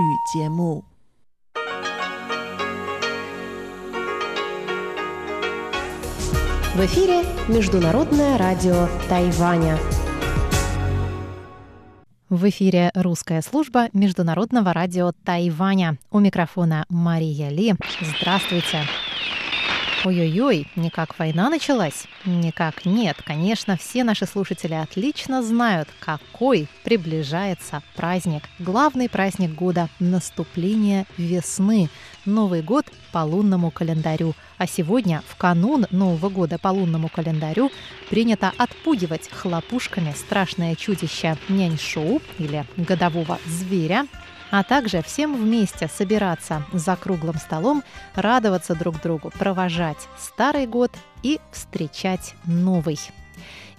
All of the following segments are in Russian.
语节目。В эфире Международное радио Тайваня. В эфире русская служба Международного радио Тайваня. У микрофона Мария Ли. Здравствуйте. Ой-ой-ой, никак война началась? Никак нет. Конечно, все наши слушатели отлично знают, какой приближается праздник. Главный праздник года – наступление весны. Новый год по лунному календарю. А сегодня, в канун Нового года по лунному календарю, принято отпугивать хлопушками страшное чудище нянь-шоу или годового зверя, а также всем вместе собираться за круглым столом, радоваться друг другу, провожать старый год и встречать новый.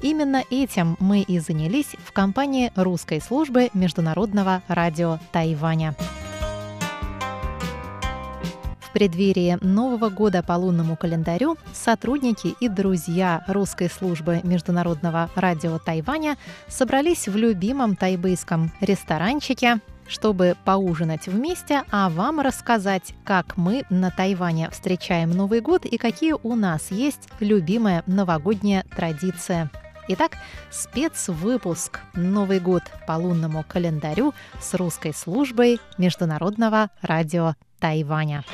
Именно этим мы и занялись в компании русской службы Международного радио Тайваня. В преддверии Нового года по лунному календарю сотрудники и друзья русской службы Международного радио Тайваня собрались в любимом тайбэйском ресторанчике чтобы поужинать вместе, а вам рассказать, как мы на Тайване встречаем Новый год и какие у нас есть любимая новогодняя традиция. Итак, спецвыпуск «Новый год по лунному календарю» с русской службой Международного радио Тайваня.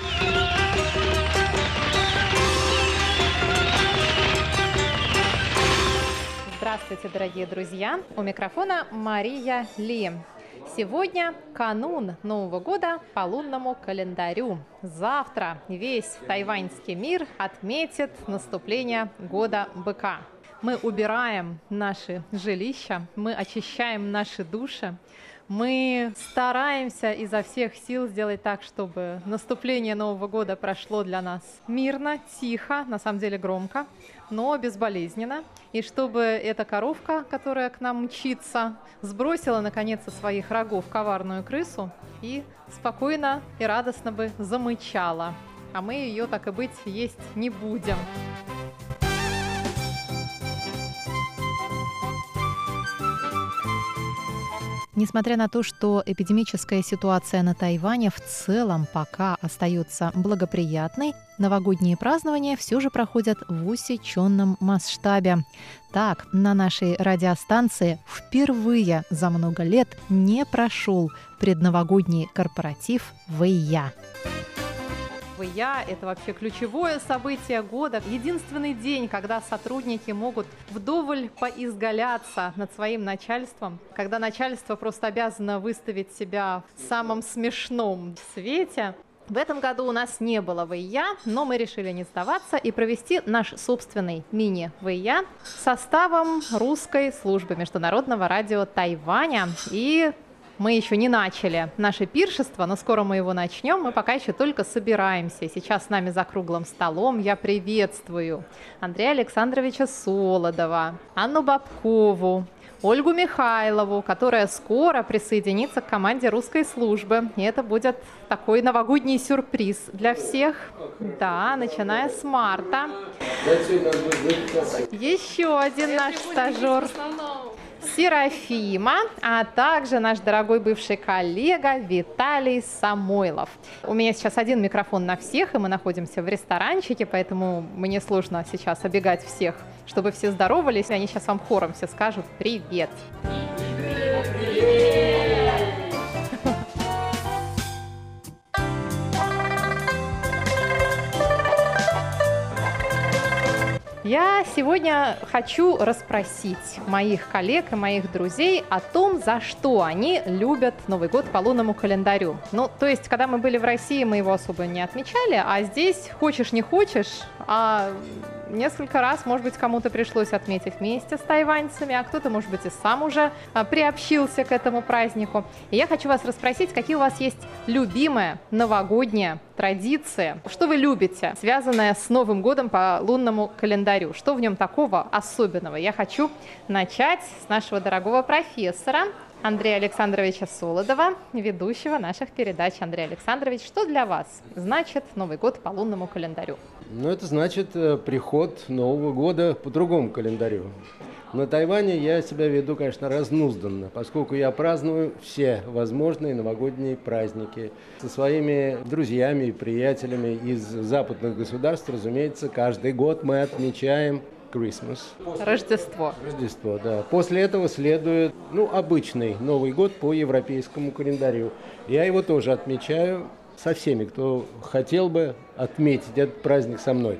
Здравствуйте, дорогие друзья! У микрофона Мария Ли. Сегодня канун Нового года по лунному календарю. Завтра весь тайваньский мир отметит наступление года быка. Мы убираем наши жилища, мы очищаем наши души, мы стараемся изо всех сил сделать так, чтобы наступление Нового года прошло для нас мирно, тихо, на самом деле громко, но безболезненно. И чтобы эта коровка, которая к нам мчится, сбросила наконец со своих рогов коварную крысу и спокойно и радостно бы замычала. А мы ее, так и быть, есть не будем. Несмотря на то, что эпидемическая ситуация на Тайване в целом пока остается благоприятной, новогодние празднования все же проходят в усеченном масштабе. Так, на нашей радиостанции впервые за много лет не прошел предновогодний корпоратив «Вэйя». Я – это вообще ключевое событие года. Единственный день, когда сотрудники могут вдоволь поизгаляться над своим начальством, когда начальство просто обязано выставить себя в самом смешном свете. В этом году у нас не было ВИЯ, но мы решили не сдаваться и провести наш собственный мини-ВИЯ составом русской службы международного радио Тайваня и мы еще не начали наше пиршество, но скоро мы его начнем. Мы пока еще только собираемся. Сейчас с нами за круглым столом я приветствую Андрея Александровича Солодова, Анну Бабкову, Ольгу Михайлову, которая скоро присоединится к команде русской службы. И это будет такой новогодний сюрприз для всех. Да, начиная с марта. Еще один наш стажер. Серафима, а также наш дорогой бывший коллега Виталий Самойлов. У меня сейчас один микрофон на всех, и мы находимся в ресторанчике, поэтому мне сложно сейчас обегать всех, чтобы все здоровались. Они сейчас вам хором все скажут «Привет!». Привет! Я сегодня хочу расспросить моих коллег и моих друзей о том, за что они любят Новый год по лунному календарю. Ну, то есть, когда мы были в России, мы его особо не отмечали, а здесь хочешь не хочешь, а несколько раз, может быть, кому-то пришлось отметить вместе с тайваньцами, а кто-то, может быть, и сам уже а, приобщился к этому празднику. И я хочу вас расспросить, какие у вас есть любимая новогодняя традиция, что вы любите, связанная с Новым годом по лунному календарю, что в нем такого особенного. Я хочу начать с нашего дорогого профессора, Андрея Александровича Солодова, ведущего наших передач. Андрей Александрович, что для вас значит Новый год по лунному календарю? Ну, это значит э, приход Нового года по другому календарю. На Тайване я себя веду, конечно, разнузданно, поскольку я праздную все возможные новогодние праздники со своими друзьями и приятелями из западных государств. Разумеется, каждый год мы отмечаем Christmas. Рождество. Рождество, да. После этого следует, ну, обычный Новый год по европейскому календарю. Я его тоже отмечаю со всеми, кто хотел бы отметить этот праздник со мной.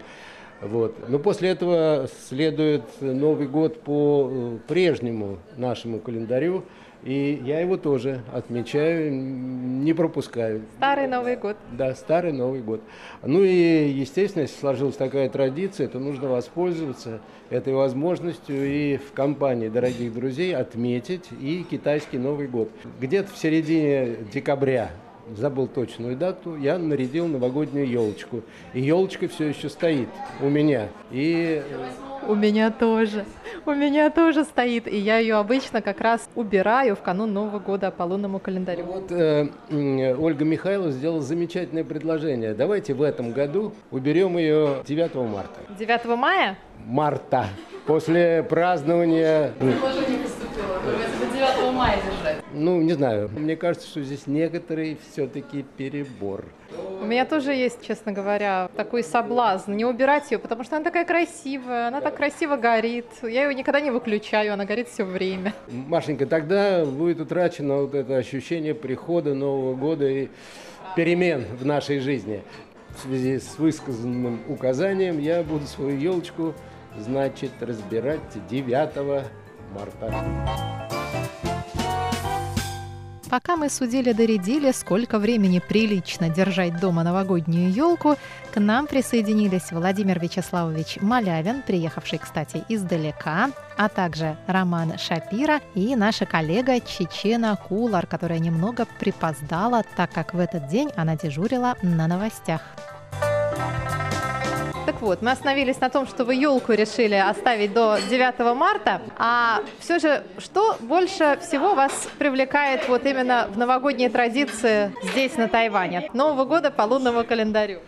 Вот. Но после этого следует Новый год по э, прежнему нашему календарю. И я его тоже отмечаю, не пропускаю. Старый Новый год. Да, старый Новый год. Ну и, естественно, если сложилась такая традиция, то нужно воспользоваться этой возможностью и в компании дорогих друзей отметить и китайский Новый год. Где-то в середине декабря забыл точную дату, я нарядил новогоднюю елочку. И елочка все еще стоит у меня. И у меня тоже. У меня тоже стоит. И я ее обычно как раз убираю в канун Нового года по лунному календарю. Вот э, Ольга Михайлова сделала замечательное предложение. Давайте в этом году уберем ее 9 марта. 9 мая? Марта. После празднования... Предложение поступило. 9 мая. Ну, не знаю. Мне кажется, что здесь некоторый все-таки перебор. У меня тоже есть, честно говоря, такой соблазн не убирать ее, потому что она такая красивая, она так красиво горит. Я ее никогда не выключаю, она горит все время. Машенька, тогда будет утрачено вот это ощущение прихода Нового года и перемен в нашей жизни. В связи с высказанным указанием я буду свою елочку, значит, разбирать 9 марта. Пока мы судили-доредили, сколько времени прилично держать дома новогоднюю елку, к нам присоединились Владимир Вячеславович Малявин, приехавший, кстати, издалека, а также Роман Шапира и наша коллега Чечена Кулар, которая немного припоздала, так как в этот день она дежурила на новостях. Так вот, мы остановились на том, что вы елку решили оставить до 9 марта. А все же, что больше всего вас привлекает вот именно в новогодние традиции здесь, на Тайване? Нового года по лунному календарю.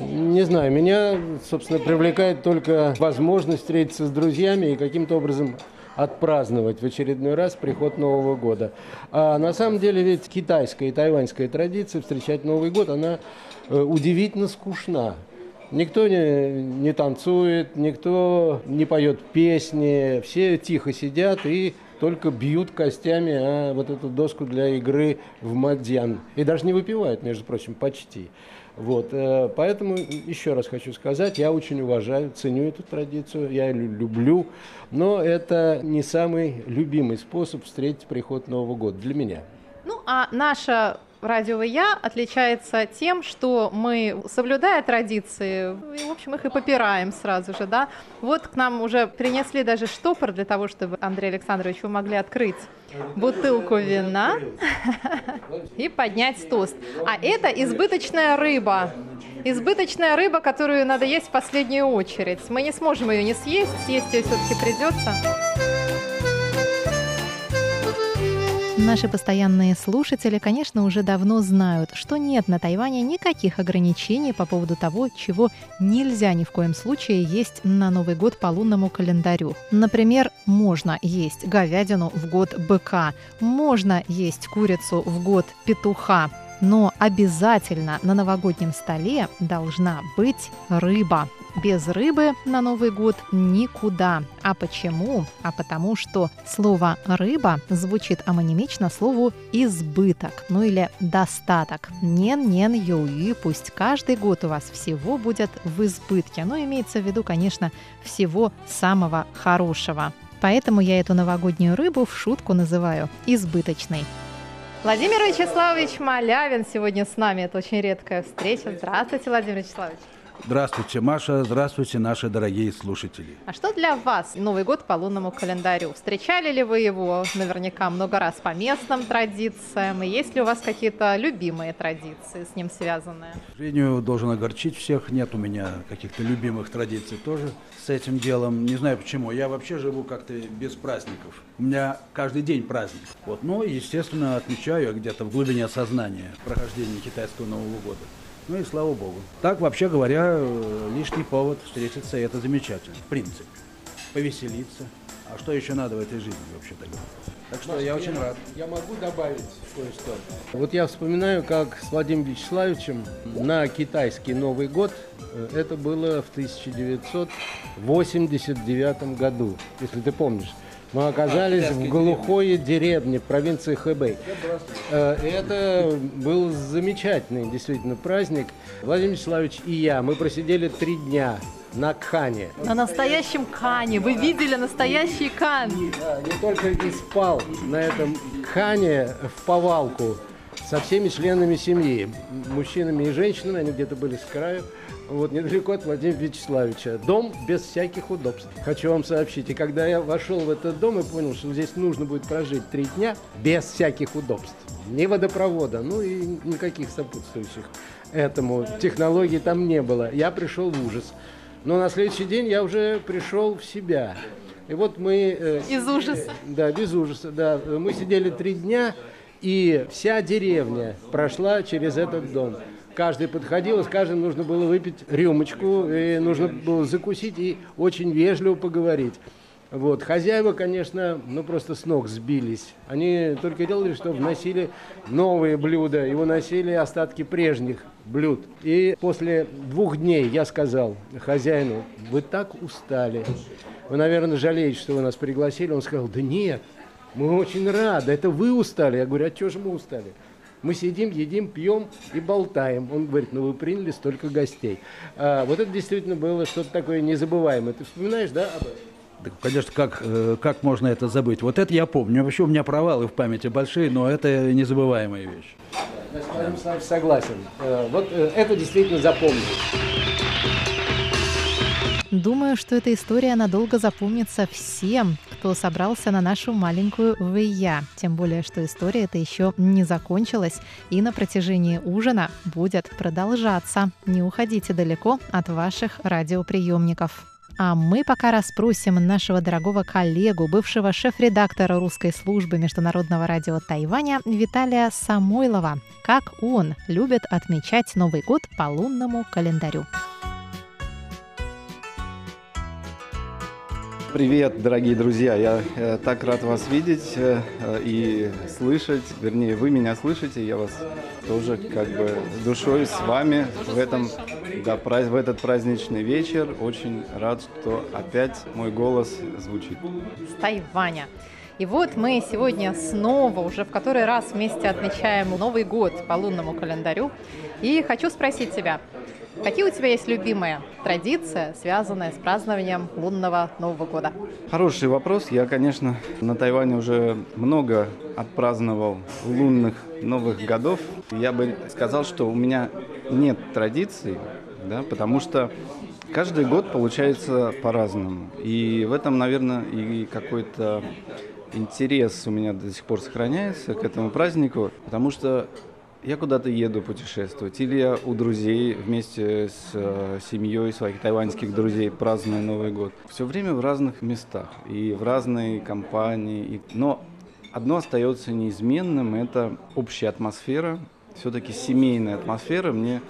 Не знаю, меня, собственно, привлекает только возможность встретиться с друзьями и каким-то образом отпраздновать в очередной раз приход Нового года. А на самом деле ведь китайская и тайваньская традиция встречать Новый год, она э, удивительно скучна. Никто не, не танцует, никто не поет песни, все тихо сидят и только бьют костями а вот эту доску для игры в мадьян. И даже не выпивают, между прочим, почти. Вот, э, поэтому еще раз хочу сказать, я очень уважаю, ценю эту традицию, я ее люблю, но это не самый любимый способ встретить приход Нового года для меня. Ну, а наша радио «Я» отличается тем, что мы, соблюдая традиции, в общем, их и попираем сразу же, да. Вот к нам уже принесли даже штопор для того, чтобы, Андрей Александрович, вы могли открыть бутылку вина и поднять тост. А это избыточная рыба. Избыточная рыба, которую надо есть в последнюю очередь. Мы не сможем ее не съесть, съесть ее все-таки придется. Наши постоянные слушатели, конечно, уже давно знают, что нет на Тайване никаких ограничений по поводу того, чего нельзя ни в коем случае есть на Новый год по лунному календарю. Например, можно есть говядину в год быка, можно есть курицу в год петуха, но обязательно на новогоднем столе должна быть рыба. Без рыбы на Новый год никуда. А почему? А потому что слово «рыба» звучит амонимично слову «избыток», ну или «достаток». Нен-нен юи, пусть каждый год у вас всего будет в избытке. Но имеется в виду, конечно, всего самого хорошего. Поэтому я эту новогоднюю рыбу в шутку называю избыточной. Владимир Вячеславович Малявин сегодня с нами. Это очень редкая встреча. Здравствуйте, Владимир Вячеславович. Здравствуйте, Маша. Здравствуйте, наши дорогие слушатели. А что для вас Новый год по лунному календарю? Встречали ли вы его наверняка много раз по местным традициям? И есть ли у вас какие-то любимые традиции с ним связанные? К сожалению, должен огорчить всех. Нет у меня каких-то любимых традиций тоже с этим делом. Не знаю почему. Я вообще живу как-то без праздников. У меня каждый день праздник. Вот. Но, естественно, отмечаю где-то в глубине сознания прохождение китайского Нового года. Ну и слава богу. Так, вообще говоря, э, лишний повод встретиться, и это замечательно, в принципе. Повеселиться, А что еще надо в этой жизни, вообще-то? Так что я очень рад. Я могу добавить кое-что. Вот я вспоминаю, как с Владимиром Вячеславовичем на китайский Новый год, э, это было в 1989 году, если ты помнишь. Мы оказались в глухой деревне в провинции Хэбэй. Э, Это был замечательный действительно праздник. Владимир Вячеславович и я, мы просидели три дня на Кхане. На настоящем Кане. Вы видели настоящий Кан? Да, не только и спал на этом Кхане в повалку со всеми членами семьи, мужчинами и женщинами, они где-то были с краю, вот недалеко от Владимира Вячеславовича. Дом без всяких удобств. Хочу вам сообщить, и когда я вошел в этот дом и понял, что здесь нужно будет прожить три дня без всяких удобств, ни водопровода, ну и никаких сопутствующих этому технологий там не было, я пришел в ужас. Но на следующий день я уже пришел в себя. И вот мы... э, Из ужаса. да, без ужаса, да. Мы сидели три дня, и вся деревня прошла через этот дом. Каждый подходил, и с каждым нужно было выпить рюмочку, и нужно было закусить и очень вежливо поговорить. Вот. Хозяева, конечно, ну просто с ног сбились. Они только делали, что вносили новые блюда и выносили остатки прежних блюд. И после двух дней я сказал хозяину, вы так устали. Вы, наверное, жалеете, что вы нас пригласили. Он сказал, да нет, мы очень рады, это вы устали. Я говорю, а что же мы устали? Мы сидим, едим, пьем и болтаем. Он говорит, ну вы приняли столько гостей. А, вот это действительно было что-то такое незабываемое. Ты вспоминаешь, да, об этом? Конечно, как, э, как можно это забыть? Вот это я помню. Вообще у меня провалы в памяти большие, но это незабываемая вещь. Я с Александровичем согласен. Э, Вот э, это действительно запомнилось. Думаю, что эта история надолго запомнится всем, кто собрался на нашу маленькую ВИЯ. Тем более, что история эта еще не закончилась и на протяжении ужина будет продолжаться. Не уходите далеко от ваших радиоприемников. А мы пока расспросим нашего дорогого коллегу, бывшего шеф-редактора русской службы Международного радио Тайваня Виталия Самойлова, как он любит отмечать Новый год по лунному календарю. Привет, дорогие друзья! Я э, так рад вас видеть э, э, и слышать. Вернее, вы меня слышите, я вас тоже как бы душой с вами в этом да, в этот праздничный вечер. Очень рад, что опять мой голос звучит. с Тайваня. И вот мы сегодня снова, уже в который раз вместе отмечаем Новый год по лунному календарю. И хочу спросить тебя, какие у тебя есть любимые традиции, связанные с празднованием лунного Нового года? Хороший вопрос. Я, конечно, на Тайване уже много отпраздновал лунных новых годов. Я бы сказал, что у меня нет традиций, да, потому что каждый год получается по-разному. И в этом, наверное, и какой-то интерес у меня до сих пор сохраняется к этому празднику, потому что я куда-то еду путешествовать, или я у друзей вместе с э, семьей своих тайваньских друзей праздную Новый год. Все время в разных местах и в разной компании. И... Но одно остается неизменным – это общая атмосфера, все-таки семейная атмосфера. Мне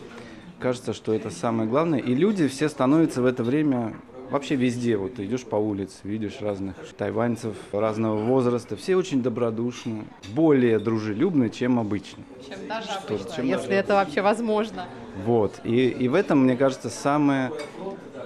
кажется, что это самое главное. И люди все становятся в это время Вообще везде, вот ты идешь по улице, видишь разных тайваньцев разного возраста, все очень добродушны, более дружелюбны, чем обычно. Чем даже Что- обычно, чем если даже это вообще возможно. Вот, и, и в этом, мне кажется, самая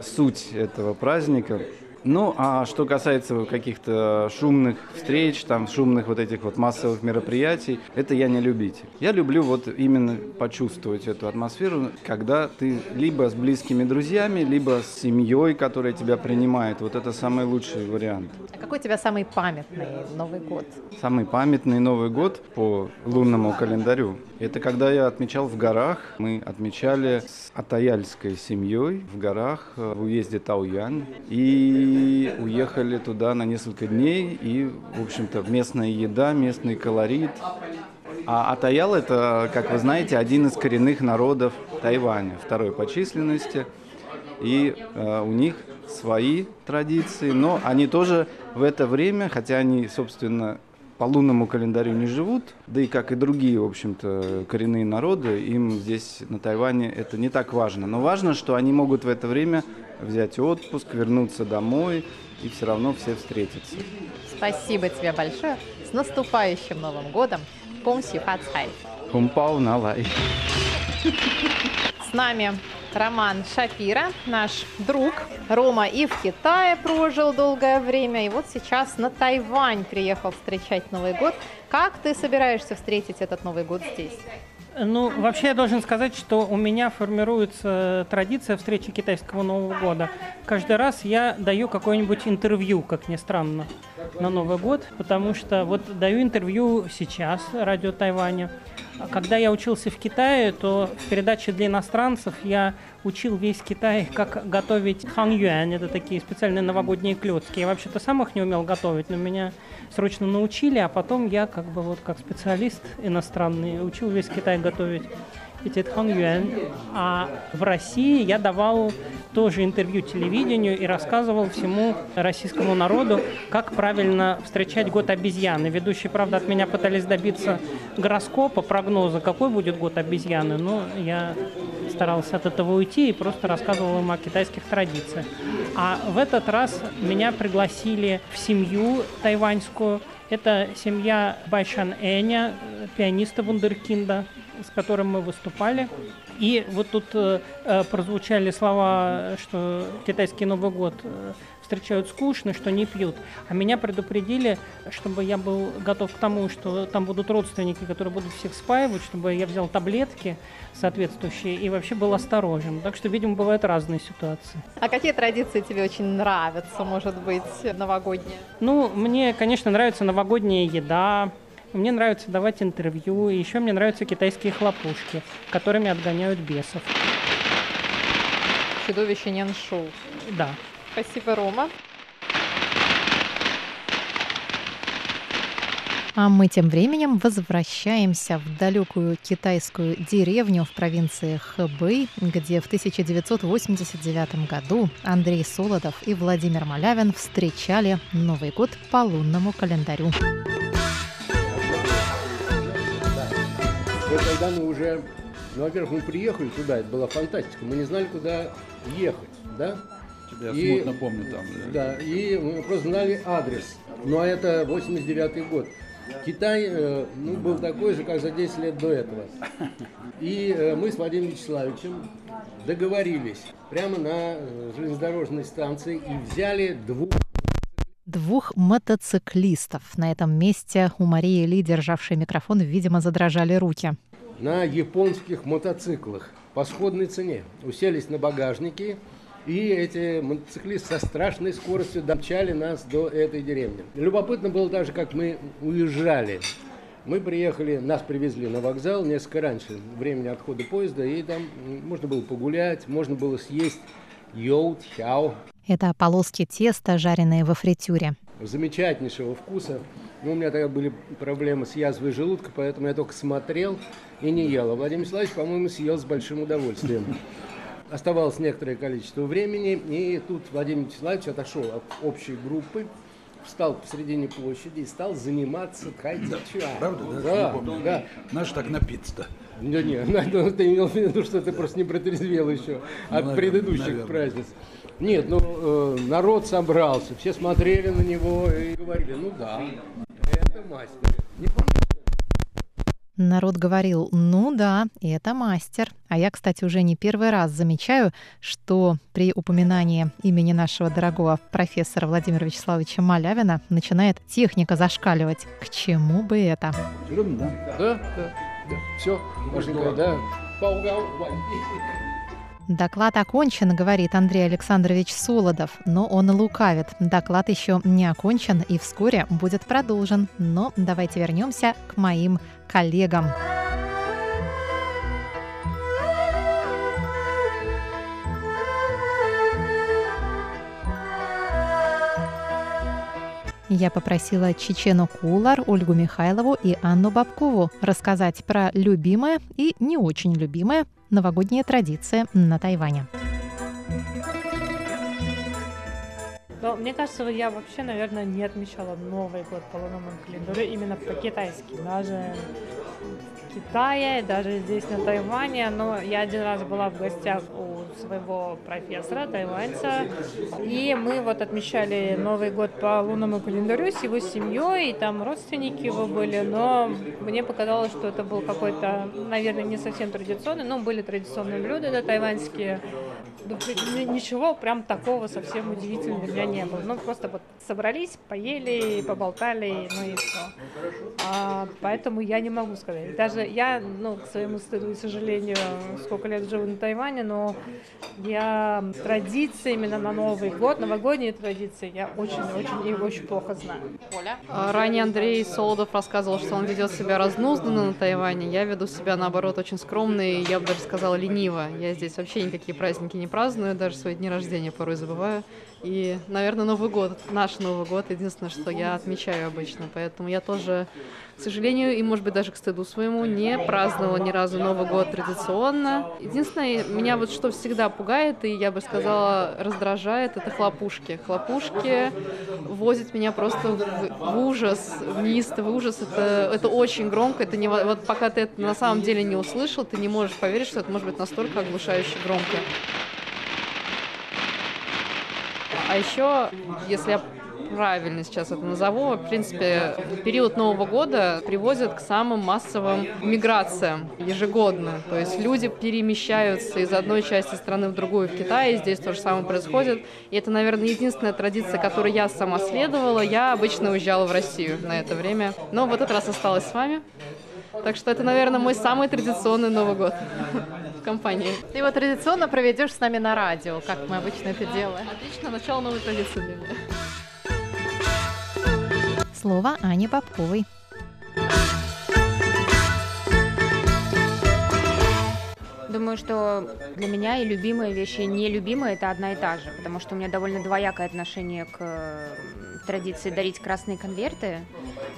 суть этого праздника. Ну, а что касается каких-то шумных встреч, там, шумных вот этих вот массовых мероприятий, это я не любитель. Я люблю вот именно почувствовать эту атмосферу, когда ты либо с близкими друзьями, либо с семьей, которая тебя принимает. Вот это самый лучший вариант. А какой у тебя самый памятный Новый год? Самый памятный Новый год по лунному календарю – это когда я отмечал в горах. Мы отмечали с атаяльской семьей в горах э, в уезде Тауян. И уехали туда на несколько дней. И, в общем-то, местная еда, местный колорит. А Атаял – это, как вы знаете, один из коренных народов Тайваня, второй по численности. И э, у них свои традиции, но они тоже в это время, хотя они, собственно, по лунному календарю не живут, да и как и другие, в общем-то, коренные народы, им здесь на Тайване это не так важно. Но важно, что они могут в это время взять отпуск, вернуться домой и все равно все встретятся. Спасибо тебе большое. С наступающим Новым годом! Помси Фацхай! Хумпау налай! С нами Роман Шапира, наш друг. Рома и в Китае прожил долгое время, и вот сейчас на Тайвань приехал встречать Новый год. Как ты собираешься встретить этот Новый год здесь? Ну, вообще я должен сказать, что у меня формируется традиция встречи китайского Нового года. Каждый раз я даю какое-нибудь интервью, как ни странно, на Новый год, потому что вот даю интервью сейчас радио Тайваня. Когда я учился в Китае, то в передаче для иностранцев я учил весь Китай, как готовить хан. Это такие специальные новогодние клетки. Я вообще-то сам их не умел готовить, но меня срочно научили, а потом я как бы вот как специалист иностранный учил весь Китай готовить эти хан юань. А в России я давал тоже интервью телевидению и рассказывал всему российскому народу, как правильно встречать год обезьяны. Ведущие, правда, от меня пытались добиться гороскопа, прогноза, какой будет год обезьяны, но я старался от этого уйти и просто рассказывал им о китайских традициях. А в этот раз меня пригласили в семью тайваньскую. Это семья Байшан Эня, пианиста Вундеркинда, с которым мы выступали. И вот тут э, э, прозвучали слова, что китайский Новый год э, встречают скучно, что не пьют. А меня предупредили, чтобы я был готов к тому, что там будут родственники, которые будут всех спаивать, чтобы я взял таблетки соответствующие и вообще был осторожен. Так что, видимо, бывают разные ситуации. А какие традиции тебе очень нравятся, может быть, новогодние? Ну, мне, конечно, нравится новогодняя еда, мне нравится давать интервью, и еще мне нравятся китайские хлопушки, которыми отгоняют бесов. Чудовище Няншу. Да. Спасибо, Рома. А мы тем временем возвращаемся в далекую китайскую деревню в провинции Хэбэй, где в 1989 году Андрей Солодов и Владимир Малявин встречали Новый год по лунному календарю. Вот когда мы уже, ну, во-первых, мы приехали туда, это была фантастика, мы не знали, куда ехать, да? Я И- смутно помню там. Да, и мы просто знали адрес. Ну, а это 89 год. Китай э, ну, был такой же, как за 10 лет до этого. И э, мы с Владимиром Вячеславовичем договорились прямо на э, железнодорожной станции и взяли двух Двух мотоциклистов. На этом месте у Марии Ли, державшей микрофон, видимо, задрожали руки. На японских мотоциклах по сходной цене. Уселись на багажники, и эти мотоциклисты со страшной скоростью домчали нас до этой деревни. Любопытно было даже, как мы уезжали. Мы приехали, нас привезли на вокзал несколько раньше времени отхода поезда, и там можно было погулять, можно было съесть йоу, тхяо, Это полоски теста, жареные во фритюре. Замечательнейшего вкуса. Ну, у меня тогда были проблемы с язвой желудка, поэтому я только смотрел и не ел. А Владимир Вячеславович, по-моему, съел с большим удовольствием. Оставалось некоторое количество времени, и тут Владимир Вячеславович отошел от общей группы, встал посредине площади и стал заниматься тхай-тичуа. Правда, да? Да, Не помню. да. Наш так напиться-то. Да не, ну, ты имел в виду, что ты просто не протрезвел еще от наверное, предыдущих наверное. праздниц. Нет, ну э, народ собрался, все смотрели на него и говорили, ну да, это мастер. Не? Народ говорил, ну да, это мастер. А я, кстати, уже не первый раз замечаю, что при упоминании имени нашего дорогого профессора Владимира Вячеславовича Малявина начинает техника зашкаливать. К чему бы это? Да? Да, да. Все, Машенька, да. Доклад окончен, говорит Андрей Александрович Солодов, но он лукавит. Доклад еще не окончен и вскоре будет продолжен. Но давайте вернемся к моим коллегам. Я попросила Чечену Кулар, Ольгу Михайлову и Анну Бабкову рассказать про любимое и не очень любимое новогодние традиции на Тайване. Но мне кажется, я вообще, наверное, не отмечала Новый год по лунному календарю именно по-китайски. Даже Китае, даже здесь на Тайване. Но я один раз была в гостях у своего профессора, тайваньца, и мы вот отмечали Новый год по лунному календарю с его семьей, и там родственники его были, но мне показалось, что это был какой-то, наверное, не совсем традиционный, но были традиционные блюда да, тайваньские, ничего прям такого совсем удивительного для меня не было. Ну, просто вот собрались, поели, поболтали, ну и все. А, поэтому я не могу сказать. Даже я, ну, к своему стыду и сожалению, сколько лет живу на Тайване, но я традиции именно на Новый год, новогодние традиции, я очень-очень и очень плохо знаю. Оля? А, ранее Андрей Солодов рассказывал, что он ведет себя разнузданно на Тайване. Я веду себя, наоборот, очень скромно и, я бы даже сказала, лениво. Я здесь вообще никакие праздники не праздную, даже свои дни рождения порой забываю. И, наверное, Новый год, наш Новый год, единственное, что я отмечаю обычно. Поэтому я тоже, к сожалению, и, может быть, даже к стыду своему, не праздновала ни разу Новый год традиционно. Единственное, меня вот что всегда пугает, и, я бы сказала, раздражает, это хлопушки. Хлопушки возят меня просто в, ужас, в неистовый ужас. Это, это очень громко, это не, вот пока ты это на самом деле не услышал, ты не можешь поверить, что это может быть настолько оглушающе громко. А еще, если я правильно сейчас это назову, в принципе, период Нового года приводит к самым массовым миграциям ежегодно. То есть люди перемещаются из одной части страны в другую в Китае, здесь то же самое происходит. И это, наверное, единственная традиция, которую я сама следовала. Я обычно уезжала в Россию на это время. Но в этот раз осталась с вами. Так что это, наверное, мой самый традиционный Новый год в компании. Ты его традиционно проведешь с нами на радио, как мы обычно это делаем. Отлично, начало новой традиции для меня. Слово Ане Попковой. Думаю, что для меня и любимые вещи, и нелюбимые это одна и та же, потому что у меня довольно двоякое отношение к традиции дарить красные конверты,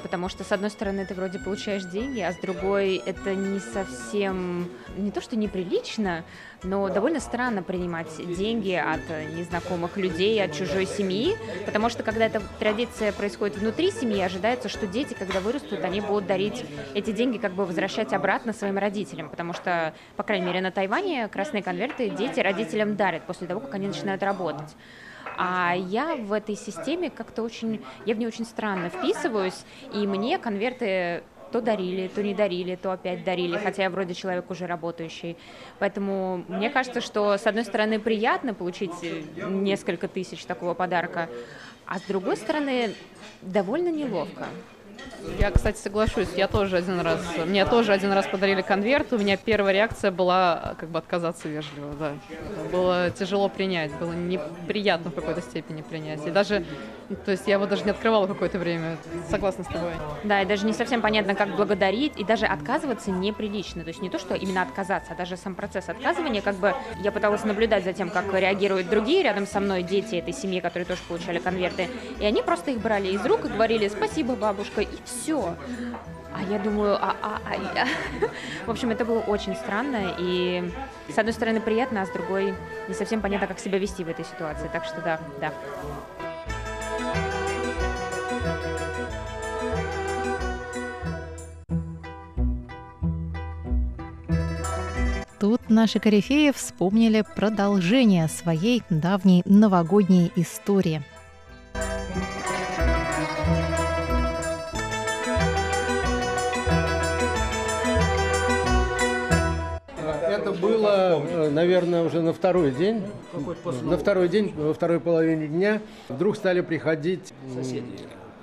потому что, с одной стороны, ты вроде получаешь деньги, а с другой это не совсем, не то что неприлично, но довольно странно принимать деньги от незнакомых людей, от чужой семьи, потому что, когда эта традиция происходит внутри семьи, ожидается, что дети, когда вырастут, они будут дарить эти деньги, как бы возвращать обратно своим родителям, потому что, по крайней мере, на Тайване красные конверты дети родителям дарят после того, как они начинают работать. А я в этой системе как-то очень, я в ней очень странно вписываюсь, и мне конверты то дарили, то не дарили, то опять дарили, хотя я вроде человек уже работающий. Поэтому мне кажется, что с одной стороны приятно получить несколько тысяч такого подарка, а с другой стороны довольно неловко. Я, кстати, соглашусь. Я тоже один раз, мне тоже один раз подарили конверт. У меня первая реакция была как бы отказаться вежливо, да. Было тяжело принять, было неприятно в какой-то степени принять. И даже, то есть я его даже не открывала какое-то время. Согласна с тобой. Да, и даже не совсем понятно, как благодарить, и даже отказываться неприлично. То есть не то, что именно отказаться, а даже сам процесс отказывания, как бы я пыталась наблюдать за тем, как реагируют другие рядом со мной дети этой семьи, которые тоже получали конверты. И они просто их брали из рук и говорили «спасибо, бабушка», и все. А я думаю, а, а, а, я. В общем, это было очень странно, и с одной стороны приятно, а с другой не совсем понятно, как себя вести в этой ситуации. Так что да, да. Тут наши корифеи вспомнили продолжение своей давней новогодней истории – было, э, наверное, уже на второй день. На второй день, во второй половине дня вдруг стали приходить соседи.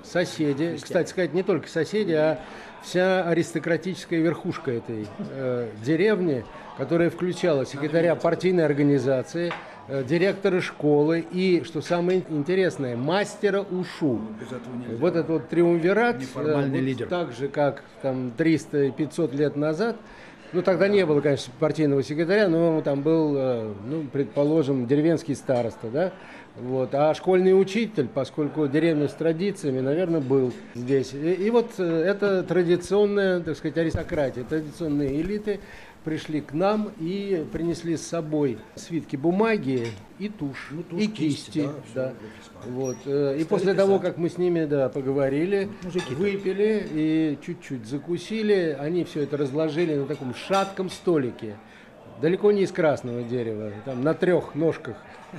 Соседи. Кстати сказать, не только соседи, а вся аристократическая верхушка этой э, деревни, которая включала секретаря партийной организации, э, директора школы и, что самое интересное, мастера УШУ. Вот этот вот триумвират, э, вот лидер. так же, как там 300-500 лет назад, ну, тогда не было, конечно, партийного секретаря, но там был, э, ну, предположим, деревенский староста, да, вот. А школьный учитель, поскольку деревня с традициями, наверное, был здесь. И, и вот э, это традиционная, так сказать, аристократия, традиционные элиты пришли к нам и принесли с собой свитки бумаги и тушь, ну, тушь и кисти. кисти да, да. Вот. Э, и после писать. того, как мы с ними да, поговорили, Мужики выпили и чуть-чуть закусили, они все это разложили на таком шатком столике. Далеко не из красного дерева, там на трех ножках,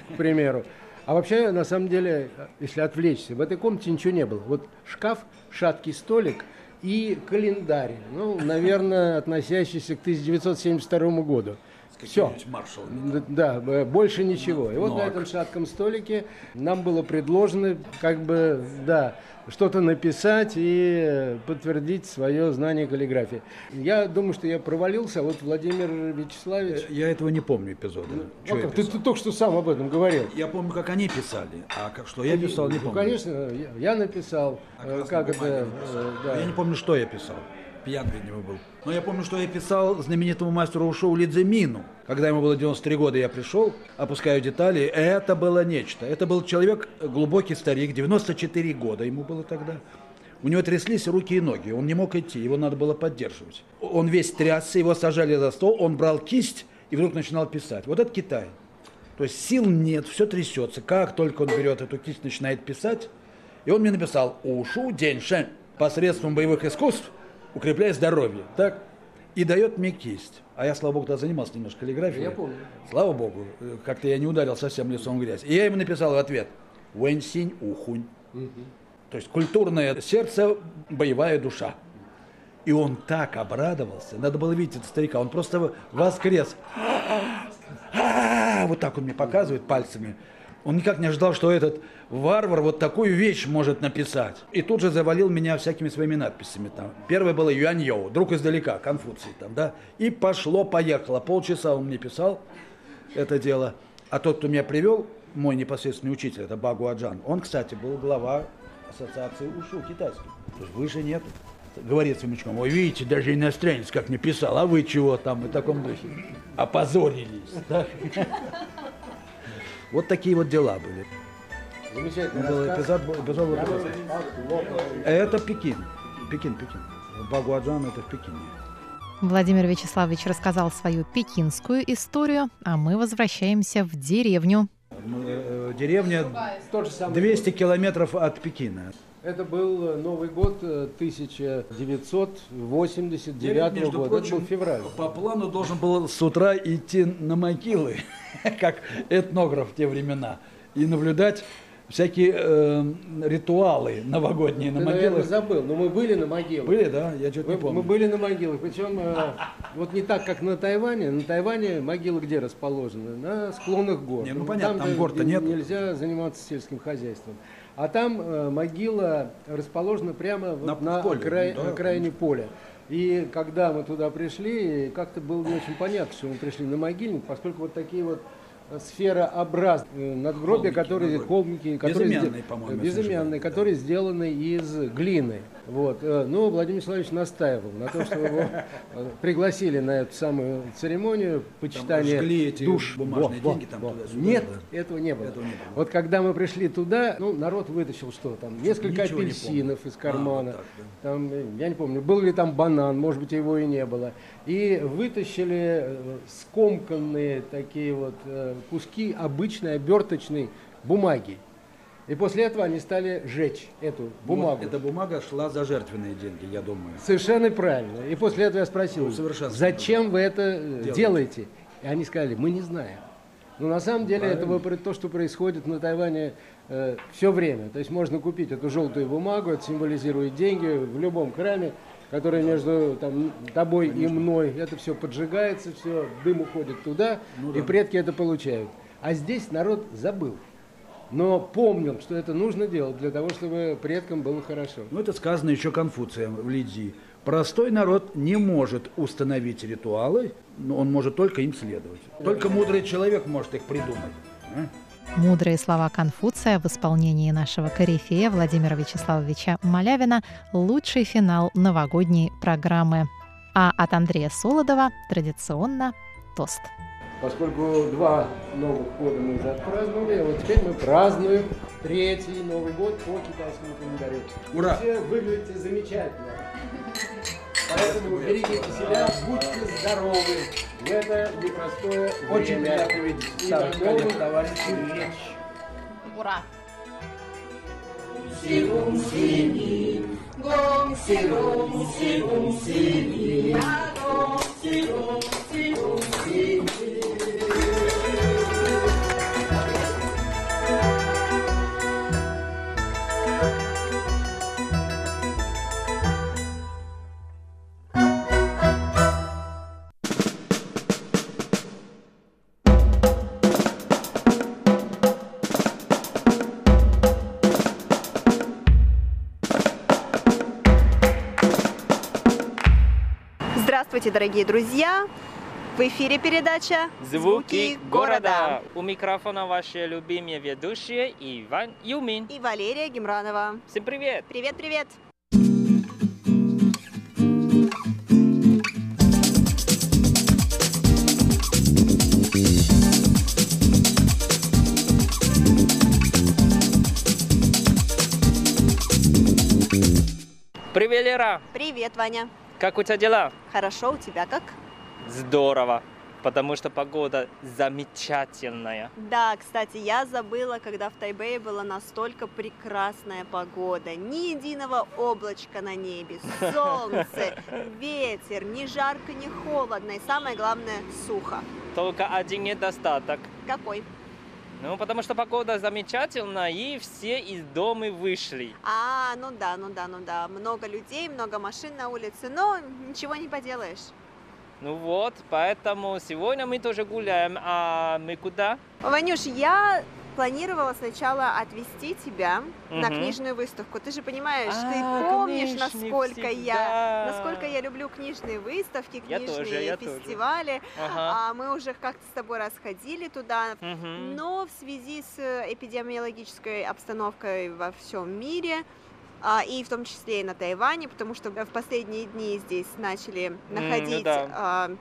к примеру. А вообще, на самом деле, если отвлечься, в этой комнате ничего не было. Вот шкаф, шаткий столик – и календарь, ну, наверное, относящийся к 1972 году. Все. Маршал. Да, больше ничего. И вот Ног. на этом шатком столике нам было предложено, как бы, да, что-то написать и подтвердить свое знание каллиграфии. Я думаю, что я провалился, а вот Владимир Вячеславович... Э, я этого не помню эпизода. Ну, а как? Ты, ты только что сам об этом говорил. Я помню, как они писали, а как, что я писал, не ну, помню. Ну, конечно, я, я написал. А как это... Э, да. Я не помню, что я писал пьян, видимо, был. Но я помню, что я писал знаменитому мастеру шоу Лидземину. Когда ему было 93 года, я пришел, опускаю детали. Это было нечто. Это был человек, глубокий старик, 94 года ему было тогда. У него тряслись руки и ноги, он не мог идти, его надо было поддерживать. Он весь трясся, его сажали за стол, он брал кисть и вдруг начинал писать. Вот это Китай. То есть сил нет, все трясется. Как только он берет эту кисть, начинает писать, и он мне написал «Ушу день шен» посредством боевых искусств укрепляет здоровье. Так? И дает мне кисть. А я, слава богу, тогда занимался немножко каллиграфией. Я помню. Слава богу, как-то я не ударил совсем лицом в грязь. И я ему написал в ответ «Вэньсинь ухунь». Угу. То есть культурное сердце, боевая душа. И он так обрадовался. Надо было видеть этого старика. Он просто воскрес. Вот так он мне показывает пальцами. Он никак не ожидал, что этот варвар вот такую вещь может написать. И тут же завалил меня всякими своими надписями там. Первое было Юань Йоу, друг издалека, Конфуций там, да. И пошло-поехало. Полчаса он мне писал это дело. А тот, кто меня привел, мой непосредственный учитель, это Багу Аджан, он, кстати, был глава ассоциации УШУ китайской. То есть выше нет. Говорит ученикам, ой, видите, даже иностранец как не писал, а вы чего там в таком духе? Опозорились. Да? Вот такие вот дела были. Замечательный был эпизод, эпизод Это Пекин. Пекин, Пекин. Багуаджан это в Пекине. Владимир Вячеславович рассказал свою пекинскую историю, а мы возвращаемся в деревню. Э, деревня 200 километров от Пекина. Это был э, Новый год 1989 э, года. Прочим, Это был февраль. По плану должен был с утра идти на могилы, как этнограф в те времена, и наблюдать всякие э, ритуалы новогодние на Ты, могилах. Наверное, забыл, но мы были на могилах. Были, да? Я что-то не помню. Мы были на могилах, причем э, вот не так, как на Тайване. На Тайване могилы где расположены? На склонах гор. Не, ну понятно, там, там гор-то нет. Нельзя заниматься сельским хозяйством. А там э, могила расположена прямо на, вот на поле, окрай, да, окраине поля. И когда мы туда пришли, как-то было не очень понятно, что мы пришли на могильник, поскольку вот такие вот сферообразные надгробия, которые холмики, которые безымянные, по-моему, безымянные, которые да. сделаны из глины. Вот. Э, но Владимир Вячеславович настаивал на том, что его э, пригласили на эту самую церемонию почитания эти душ. бумажные во, деньги там во. туда Нет, да. этого не было. Этого не было. Вот когда мы пришли туда, ну, народ вытащил что там, несколько Ничего апельсинов из кармана. А, вот так, да. там, я не помню, был ли там банан, может быть, его и не было. И вытащили э, скомканные такие вот куски обычной оберточной бумаги. И после этого они стали жечь эту бумагу. Вот эта бумага шла за жертвенные деньги, я думаю. Совершенно правильно. И после этого я спросил, ну, зачем вы это э, делаете? делаете? И они сказали, мы не знаем. Но на самом деле Правильно. это то, что происходит на Тайване э, все время. То есть можно купить эту желтую бумагу, это символизирует деньги в любом храме, который между там, тобой Конечно. и мной. Это все поджигается, все, дым уходит туда, ну, да. и предки это получают. А здесь народ забыл но помнил, что это нужно делать для того, чтобы предкам было хорошо. Ну, это сказано еще Конфуцием в Лидии. Простой народ не может установить ритуалы, но он может только им следовать. Только мудрый человек может их придумать. А? Мудрые слова Конфуция в исполнении нашего корифея Владимира Вячеславовича Малявина – лучший финал новогодней программы. А от Андрея Солодова традиционно тост – Поскольку два Новых года мы уже отпраздновали, а вот теперь мы празднуем третий Новый год по китайскому календарю. Ура! Все выглядите замечательно. Поэтому берегите себя, будьте здоровы в это непростое Очень время. приятно видеть 꽁시꽁시니 꽁시꽁시꽁시니 야 꽁시꽁시꽁시니. Здравствуйте, дорогие друзья! В эфире передача Звуки города. У микрофона ваши любимые ведущие Иван Юмин. и Валерия Гемранова. Всем привет! Привет, привет! Привет, Лера! Привет, Ваня. Как у тебя дела? Хорошо, у тебя как? Здорово, потому что погода замечательная. Да, кстати, я забыла, когда в Тайбэе была настолько прекрасная погода. Ни единого облачка на небе, солнце, ветер, ни жарко, ни холодно. И самое главное, сухо. Только один недостаток. Какой? Ну, потому что погода замечательная, и все из дома вышли. А, ну да, ну да, ну да. Много людей, много машин на улице, но ничего не поделаешь. Ну вот, поэтому сегодня мы тоже гуляем. А мы куда? Ванюш, я планировала сначала отвезти тебя на Мгм. книжную выставку. Ты же понимаешь, ты А, помнишь, конечно, насколько я, всегда. насколько я люблю книжные выставки, Я книжные тоже, я тоже. фестивали. Ага. А мы уже как-то с тобой расходили туда. Мгм. Но в связи с э, эпидемиологической обстановкой во всем мире, а, и в том числе и на Тайване, потому что в последние дни здесь начали ну находить да.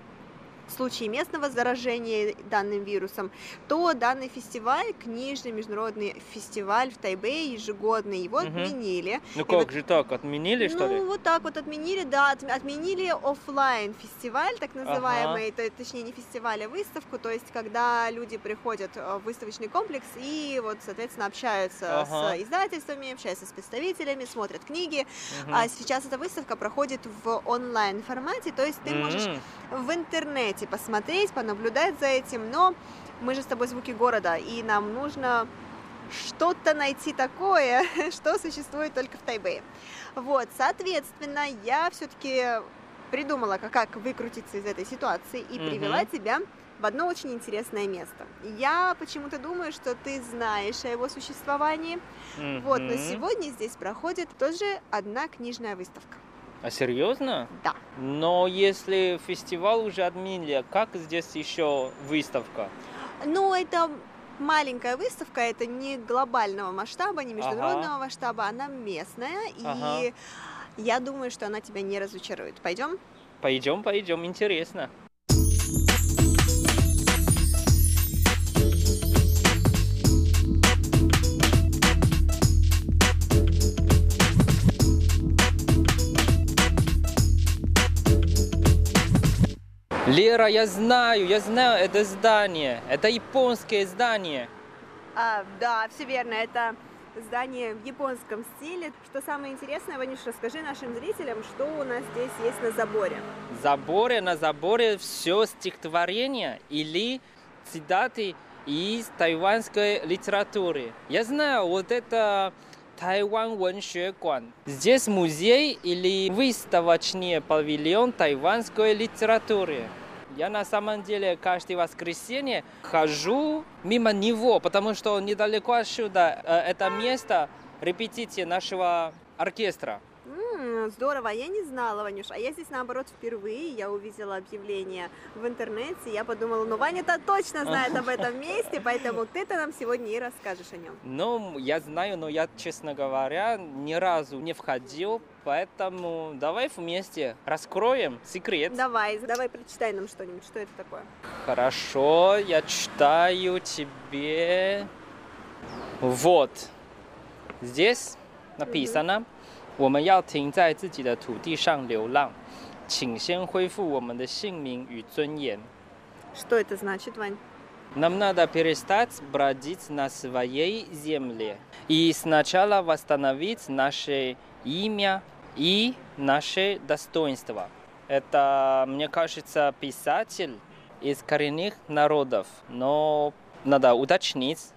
А, случаи местного заражения данным вирусом, то данный фестиваль, книжный международный фестиваль в Тайбэе ежегодный, его Мгм. отменили. Ну И как вот- же так, отменили что ли? ну, вот так вот отменили, да, от- отменили оффлайн фестиваль, так называемый, то- точнее не фестиваль, а выставку, то есть когда люди приходят э, в выставочный комплекс и вот, соответственно, общаются Ага. с издательствами, общаются с представителями, смотрят книги. Мгм. А сейчас эта выставка проходит в онлайн формате, то есть ты можешь в интернете посмотреть, понаблюдать за этим, но мы же с тобой звуки города, и нам нужно что-то найти такое, что существует только в Тайбэе. Вот, соответственно, я все-таки придумала, как, выкрутиться из этой ситуации и Мгм. привела тебя в одно очень интересное место. Я почему-то думаю, что ты знаешь о его существовании. Вот, но сегодня здесь проходит тоже одна книжная выставка. А серьезно? Да. Но если фестиваль уже отменили, как здесь еще выставка? Ну, это маленькая выставка, это не глобального масштаба, не международного масштаба, она местная, Ага. и я думаю, что она тебя не разочарует. Пойдем? Пойдем, пойдем, интересно. Лера, я знаю, я знаю это здание. Это японское здание. А, да, все верно, это здание в японском стиле. Что самое интересное, Ванюш, расскажи нашим зрителям, что у нас здесь есть на заборе. заборе, на заборе все стихотворение или цитаты из тайванской литературы. Я знаю, вот это Тайвань Веншуэгуан. Здесь музей или выставочный павильон тайванской литературы. Я на самом деле каждое воскресенье хожу мимо него, потому что недалеко отсюда э, это место репетиции нашего оркестра. Здорово, я не знала, Ванюш, а я здесь наоборот впервые, я увидела объявление в интернете, я подумала, ну Ваня-то точно знает об этом месте, поэтому ты-то нам сегодня и расскажешь о нем. Ну, я знаю, но я, честно говоря, ни разу не входил, поэтому давай вместе раскроем секрет. Давай, давай прочитай нам что-нибудь, что это такое. Хорошо, я читаю тебе. Вот. Здесь написано, 我们要停在自己的土地上流浪， 请先恢复我们的姓名与尊严. Что это значит, Вань? Нам надо перестать бродить на своей земле и сначала восстановить наше имя и наше достоинство. Это, мне кажется, писатель из коренных народов, но надо уточнить,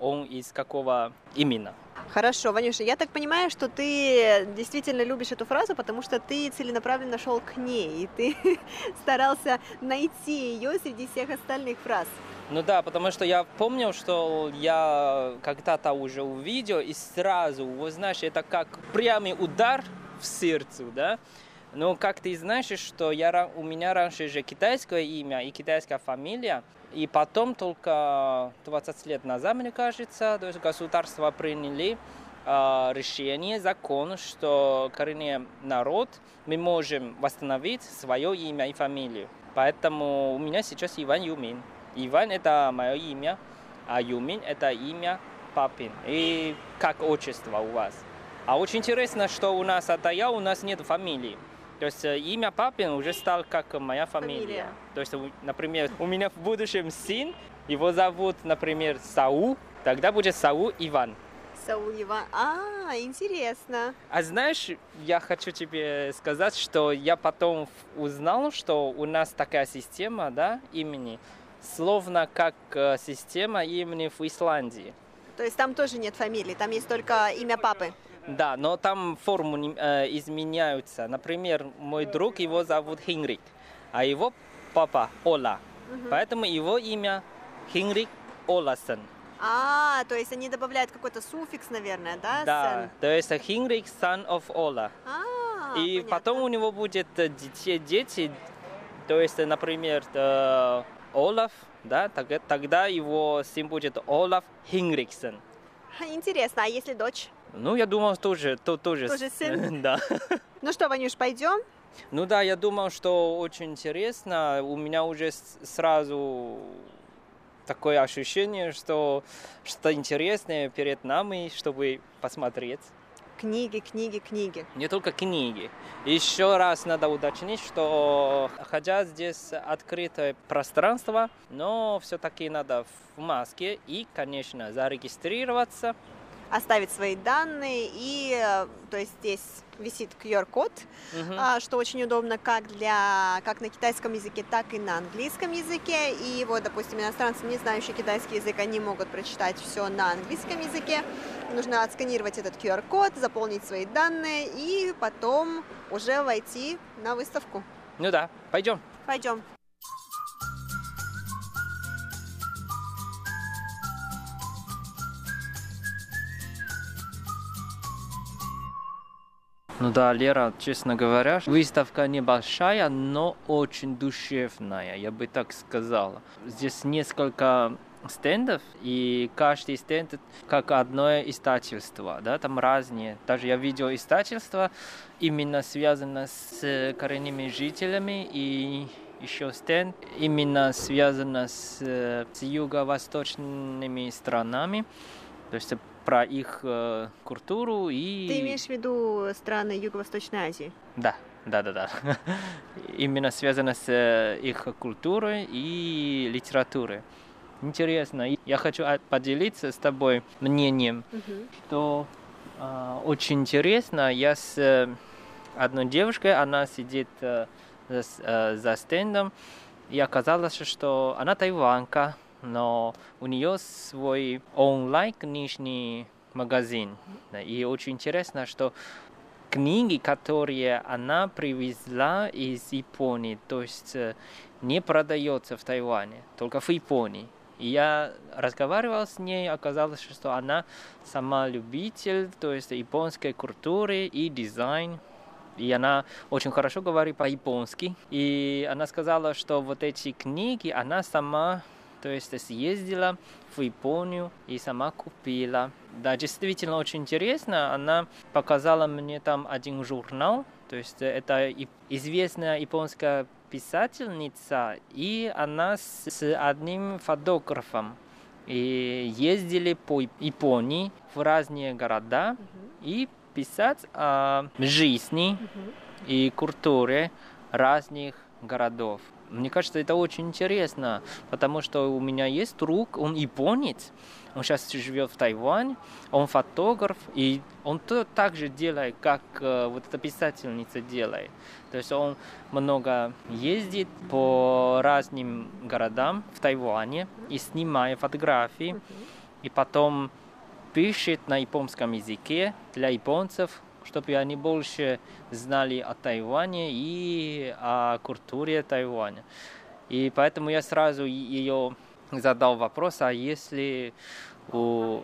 он из какого именно. Хорошо, Ванюша, я так понимаю, что ты действительно любишь эту фразу, потому что ты целенаправленно шел к ней, и ты старался найти ее среди всех остальных фраз. Ну да, потому что я помню, что я когда-то уже увидел, и сразу, вы знаешь, это как прямый удар в сердце, да? Но как ты знаешь, что я, у меня раньше же китайское имя и китайская фамилия, и потом только 20 лет назад, мне кажется, то есть государство приняли э, решение, закон, что коренный народ, мы можем восстановить свое имя и фамилию. Поэтому у меня сейчас Иван Юмин. Иван это мое имя, а Юмин это имя папин. И как отчество у вас. А очень интересно, что у нас от я у нас нет фамилии. То есть имя папин уже стал как моя фамилия. Фамилия. То есть, например, у меня в будущем сын, его зовут, например, Сау, тогда будет Сау Иван. Сау Иван. А, интересно. А знаешь, я хочу тебе сказать, что я потом узнал, что у нас такая система, да, имени, словно как система имени в Исландии. То есть там тоже нет фамилии, там есть только имя папы. Да, но там формы э, изменяются. Например, мой друг, его зовут Хинрик, а его папа Ола. Мгм. Поэтому его имя Хинрик Оласон. А, то есть они добавляют какой-то суффикс, наверное, да? Да, сын? то есть Хинрик son of Ола. А, И понятно. потом у него будет э, дети, дети то есть, например, э, Олаф, да, тогда, его сын будет Олаф Хинриксон. Ха, Интересно, а если дочь? Ну, я думал, тоже, то, тоже, Тоже сын? да. Ну что, Ванюш, пойдем? Ну да, я думал, что очень интересно. У меня уже сразу такое ощущение, что что-то интересное перед нами, чтобы посмотреть. Книги, книги, книги. Не только книги. Еще раз надо уточнить, что хотя здесь открытое пространство, но все-таки надо в маске и, конечно, зарегистрироваться. Оставить свои данные и, э, то есть здесь висит QR-код, Мгм. а, что очень удобно как для как на китайском языке, так и на английском языке. И вот, допустим, иностранцы, не знающие китайский язык, они могут прочитать все на английском языке. Нужно отсканировать этот QR-код, заполнить свои данные и потом уже войти на выставку. Ну да, пойдем. Пойдем. Ну да, Лера, честно говоря, выставка небольшая, но очень душевная, я бы так сказал. Здесь несколько стендов, и каждый стенд как одно издательство, да, там разные. Даже я видел издательство именно связано с коренными жителями, и еще стенд именно связано с, э, с юго-восточными странами, то есть про их э, культуру и... Ты имеешь в виду страны Юго-Восточной Азии? Да, да, да, да. Именно связано с э, их культурой и литературой. Интересно. Я хочу поделиться с тобой мнением, что а, очень интересно. Я с э, одной девушкой, она сидит э, за, э, за стендом, и оказалось, что она тайванка, но у нее свой онлайн книжный магазин. И очень интересно, что книги, которые она привезла из Японии, то есть э, не продается в Тайване, только в Японии. И я разговаривал с ней, оказалось, что она сама любитель, то есть японской культуры и дизайн. И она очень хорошо говорит по-японски. И она сказала, что вот эти книги она сама то есть съездила в Японию и сама купила. Да, действительно очень интересно. Она показала мне там один журнал. То есть это известная японская писательница, и она с, с одним фотографом и ездили по Японии в разные города и писать о жизни и культуре разных городов. Мне кажется, это очень интересно, потому что у меня есть друг, он японец, он сейчас живет в Тайване, он фотограф, и он то так же делает, как э, вот эта писательница делает. То есть он много ездит по разным городам в Тайване и снимает фотографии, и потом пишет на японском языке для японцев, чтобы они больше знали о Тайване и о культуре Тайваня. И поэтому я сразу ее задал вопрос, а если у,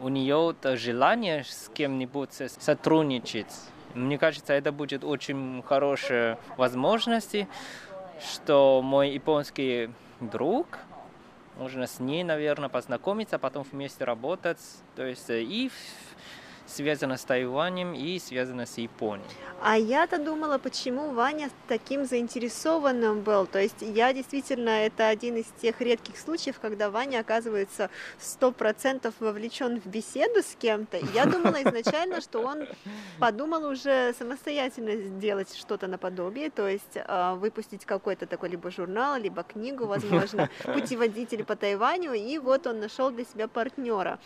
у нее желание с кем-нибудь сотрудничать, мне кажется, это будет очень хорошая возможность, что мой японский друг, можно с ней, наверное, познакомиться, потом вместе работать, то есть и связано с Тайванем и связано с Японией. А я-то думала, почему Ваня таким заинтересованным был. То есть я действительно, это один из тех редких случаев, когда Ваня оказывается сто процентов вовлечен в беседу с кем-то. Я думала изначально, что он подумал уже самостоятельно сделать что-то наподобие, то есть э, выпустить какой-то такой либо журнал, либо книгу, возможно, путеводитель по Тайваню, и вот он нашел для себя партнера.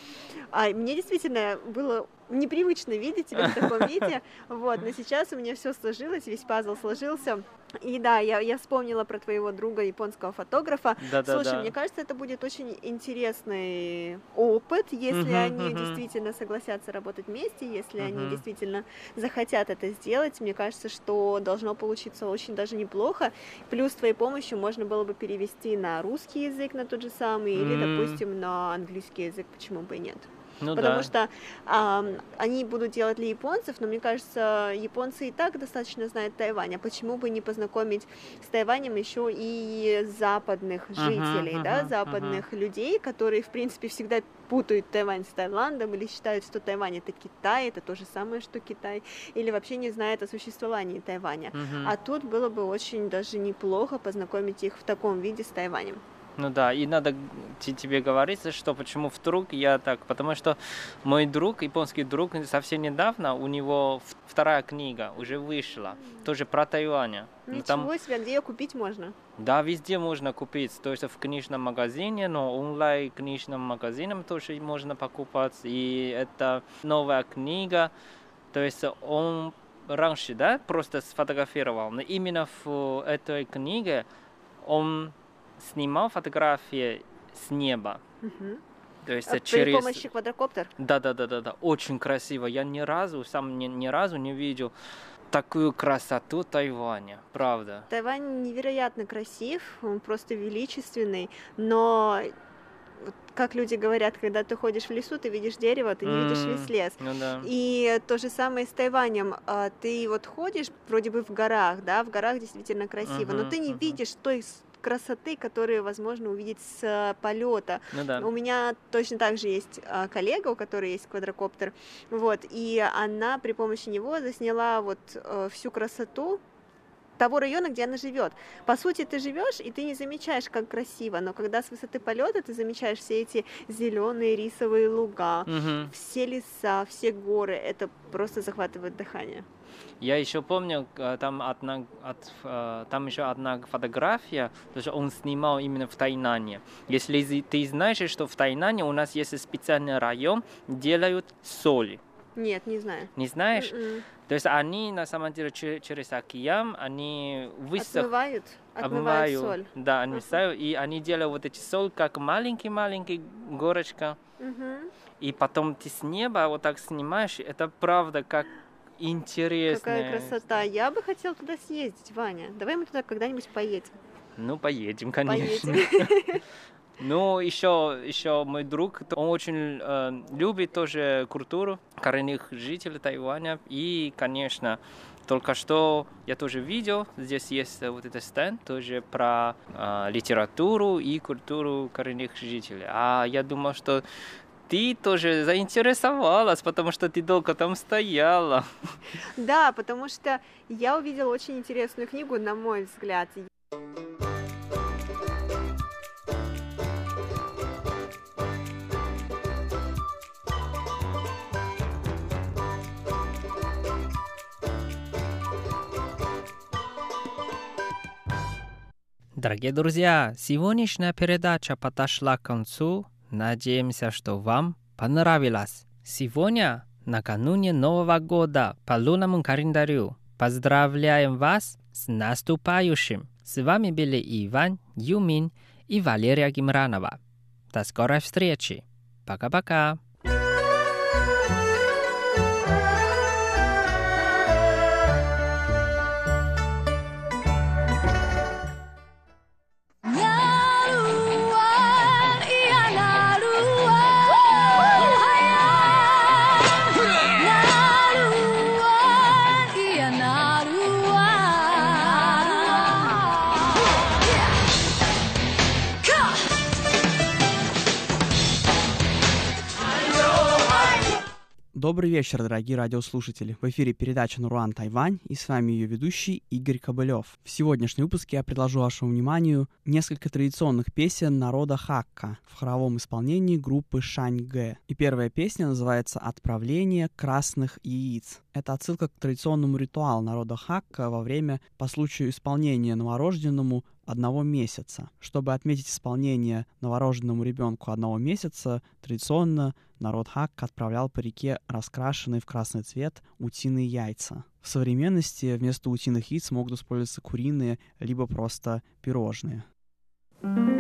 А мне действительно было непривычно видеть тебя в таком виде, вот, но сейчас у меня все сложилось, весь пазл сложился, и да, я, я вспомнила про твоего друга, японского фотографа. Да, да, Слушай, да. мне кажется, это будет очень интересный опыт, если Мгм, они мгм. действительно согласятся работать вместе, если они Мгм. действительно захотят это сделать. Мне кажется, что должно получиться очень даже неплохо. Плюс твоей помощью можно было бы перевести на русский язык, на тот же самый, или, допустим, на английский язык, почему бы и нет. Ну Потому да. что ам, они будут делать для японцев, но мне кажется, японцы и так достаточно знают Тайвань, а почему бы не познакомить с Тайванем еще и западных жителей, да, мгм, западных людей, которые, в принципе, всегда путают Тайвань с Таиландом или считают, что Тайвань это Китай, это то же самое, что Китай, или вообще не знают о существовании Тайваня. Мгм. А тут было бы очень даже неплохо познакомить их в таком виде с Тайванем. Ну да, и надо те- тебе говорить, что почему вдруг я так, потому что мой друг, японский друг, совсем недавно, у него вторая книга уже вышла, тоже про Тайвань. Ну, Ничего там, себе, где ее купить можно? да, везде можно купить, то есть в книжном магазине, но онлайн книжным магазином тоже можно покупать, и это новая книга, то есть он раньше, да, просто сфотографировал, но именно в этой книге он снимал фотографии с неба. Мгм. То есть А При через... помощи квадрокоптер? Да, да, да, да, да. Очень красиво. Я ни разу, сам ни, ни разу не видел такую красоту Тайваня. Правда. Тайвань невероятно красив, он просто величественный, но как люди говорят, когда ты ходишь в лесу, ты видишь дерево, ты не видишь М, весь лес. Ну да. И то же самое с Тайванем. А, Ты вот ходишь вроде бы в горах, да, в горах действительно красиво, но Мгм, ты не мгм. видишь той красоты, которую возможно увидеть с полета. Ну да. У меня точно так же есть а, коллега, у которой есть квадрокоптер, вот, и она при помощи него засняла вот э, всю красоту того района, где она живет. По сути, ты живешь и ты не замечаешь, как красиво, но когда с высоты полета ты замечаешь все эти зеленые рисовые луга, Мгм. все леса, все горы, это просто захватывает дыхание. Я еще помню, э, там одна, от, э, там еще одна фотография, то есть он снимал именно в Тайнане. Если ты знаешь, что в Тайнане у нас есть специальный район, делают соли. Нет, не знаю. Не знаешь? М-м. То есть они на самом деле че- через океан, они высох... Отмывают, отмывают соль. Да, они ставят, и они делают вот эти соль, как маленький-маленький горочка. Мгм. И потом ты с неба вот так снимаешь, это правда как интересно. Какая красота. Я бы хотела туда съездить, Ваня. Давай мы туда когда-нибудь поедем. Ну, поедем, конечно. Поедем. Ну, еще, еще мой друг, он очень э, любит тоже культуру коренных жителей Тайваня. И, конечно, только что я тоже видел, здесь есть вот этот стенд тоже про э, литературу и культуру коренных жителей. А я думал, что ты тоже заинтересовалась, потому что ты долго там стояла. Да, потому что я увидела очень интересную книгу, на мой взгляд. Дорогие друзья, сегодняшняя передача подошла к концу. Надеемся, что вам понравилось. Сегодня, накануне Нового года по лунному календарю, поздравляем вас с наступающим. С вами были Иван, Юмин и Валерия Гимранова. До скорой встречи. Пока-пока. Добрый вечер, дорогие радиослушатели. В эфире передача «Наруан Тайвань» и с вами ее ведущий Игорь Кобылев. В сегодняшнем выпуске я предложу вашему вниманию несколько традиционных песен народа Хакка в хоровом исполнении группы Шань Гэ. И первая песня называется «Отправление красных яиц». Это отсылка к традиционному ритуалу народа Хакка во время по случаю исполнения новорожденному одного месяца. Чтобы отметить исполнение новорожденному ребенку одного месяца, традиционно народ Хакка отправлял по реке раскрашенные в красный цвет утиные яйца. В современности вместо утиных яиц могут использоваться куриные, либо просто пирожные. thank you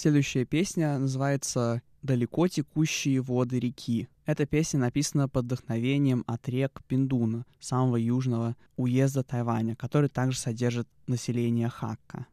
Следующая песня называется «Далеко текущие воды реки». Эта песня написана под вдохновением от рек Пиндуна, самого южного уезда Тайваня, который также содержит население Хакка.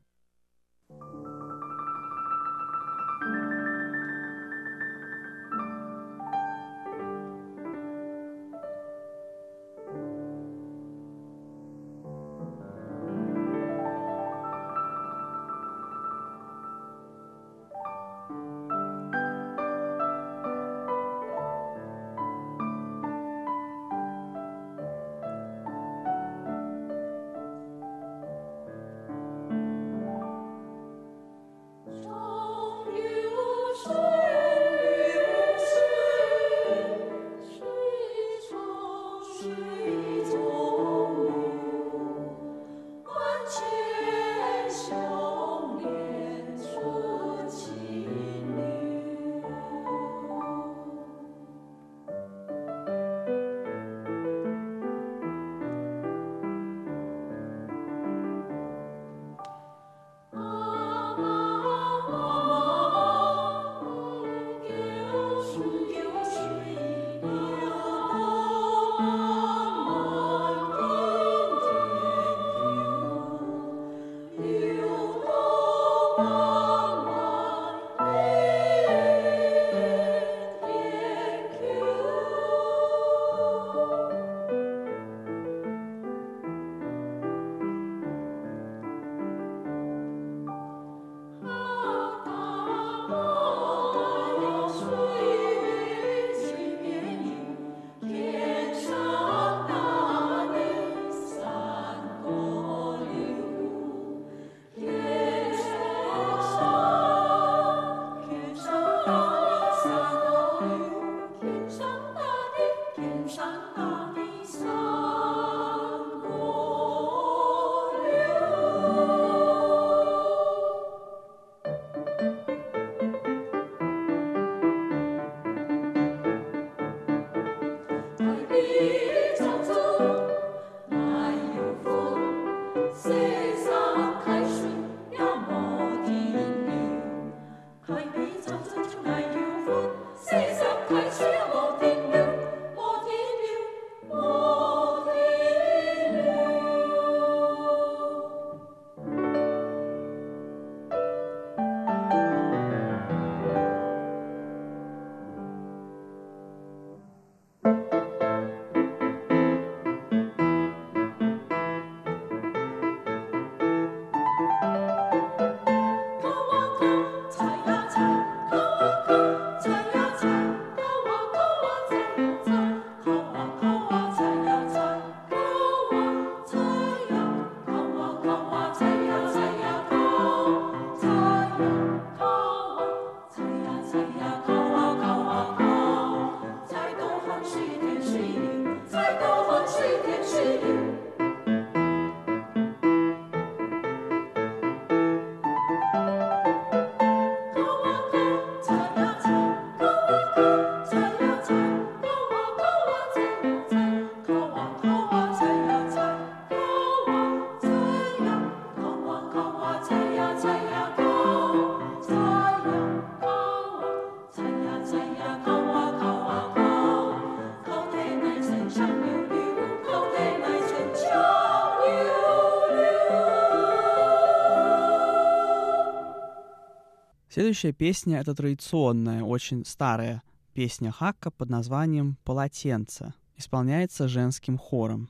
Следующая песня — это традиционная, очень старая песня Хакка под названием «Полотенце». Исполняется женским хором.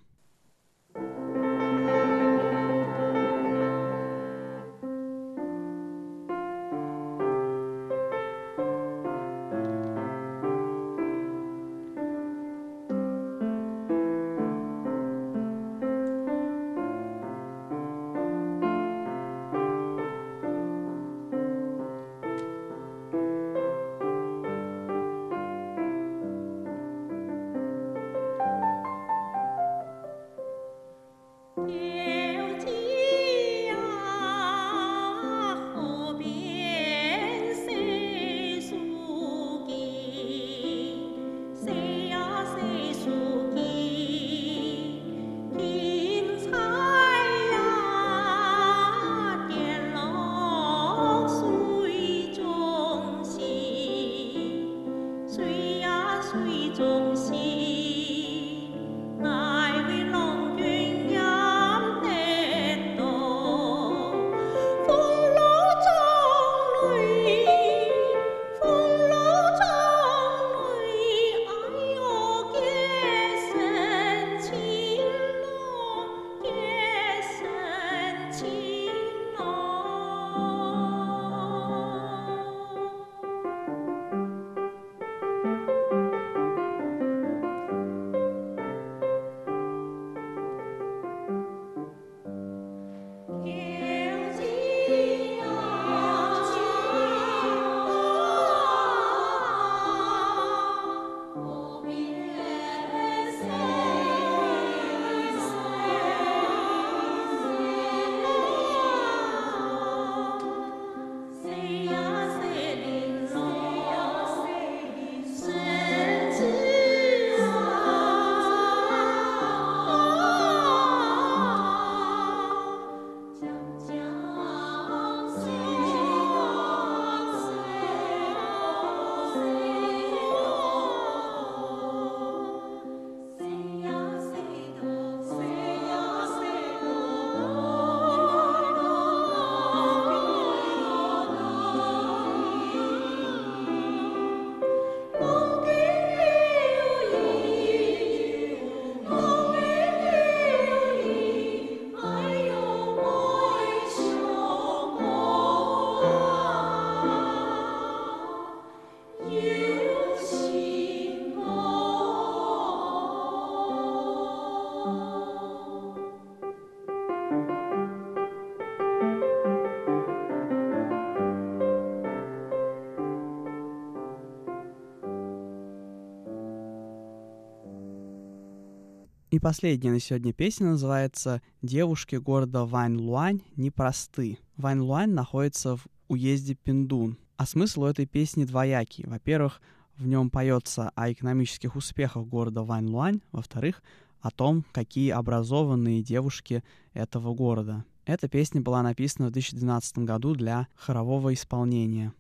И последняя на сегодня песня называется «Девушки города Вань-Луань непросты». Вань-Луань находится в уезде Пиндун. А смысл у этой песни двоякий. Во-первых, в нем поется о экономических успехах города Вань-Луань. Во-вторых, о том, какие образованные девушки этого города. Эта песня была написана в 2012 году для хорового исполнения.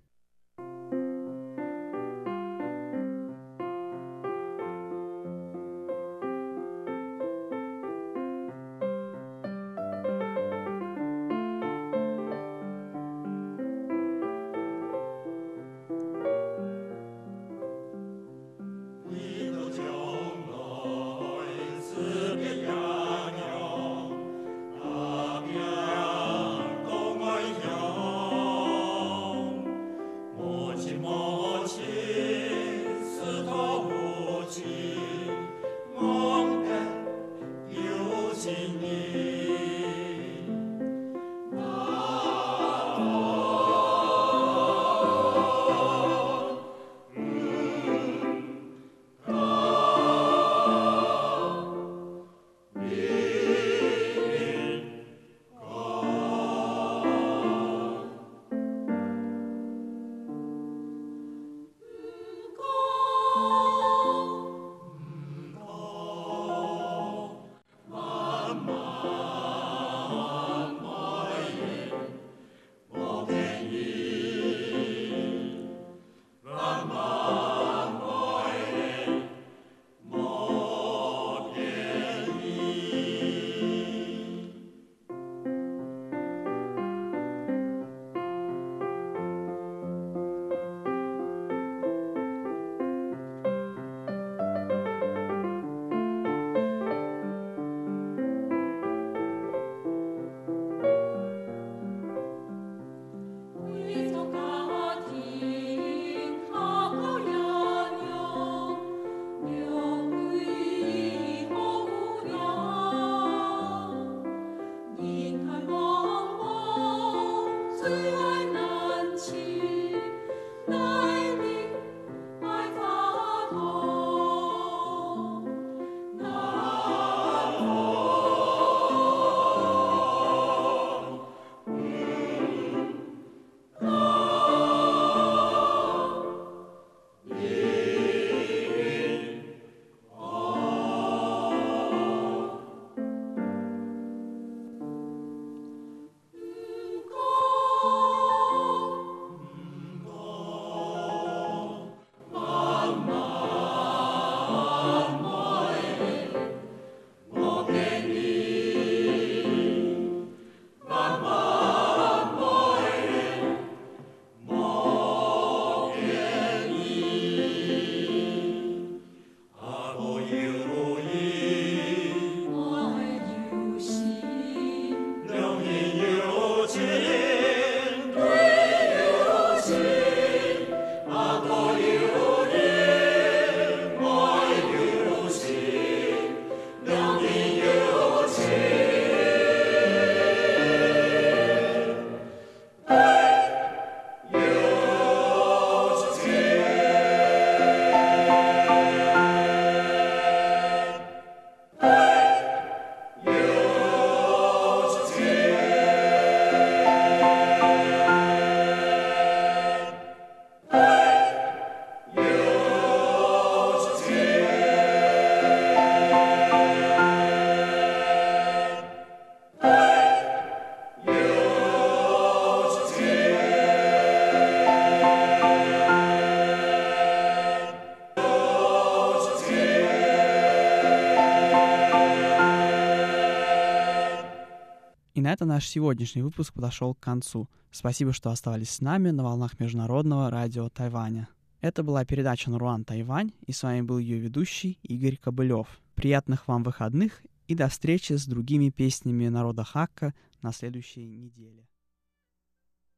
Наш сегодняшний выпуск подошел к концу. Спасибо, что оставались с нами на волнах Международного радио Тайваня. Это была передача «Наруан Тайвань», и с вами был ее ведущий Игорь Кобылев. Приятных вам выходных и до встречи с другими песнями народа Хакка на следующей неделе.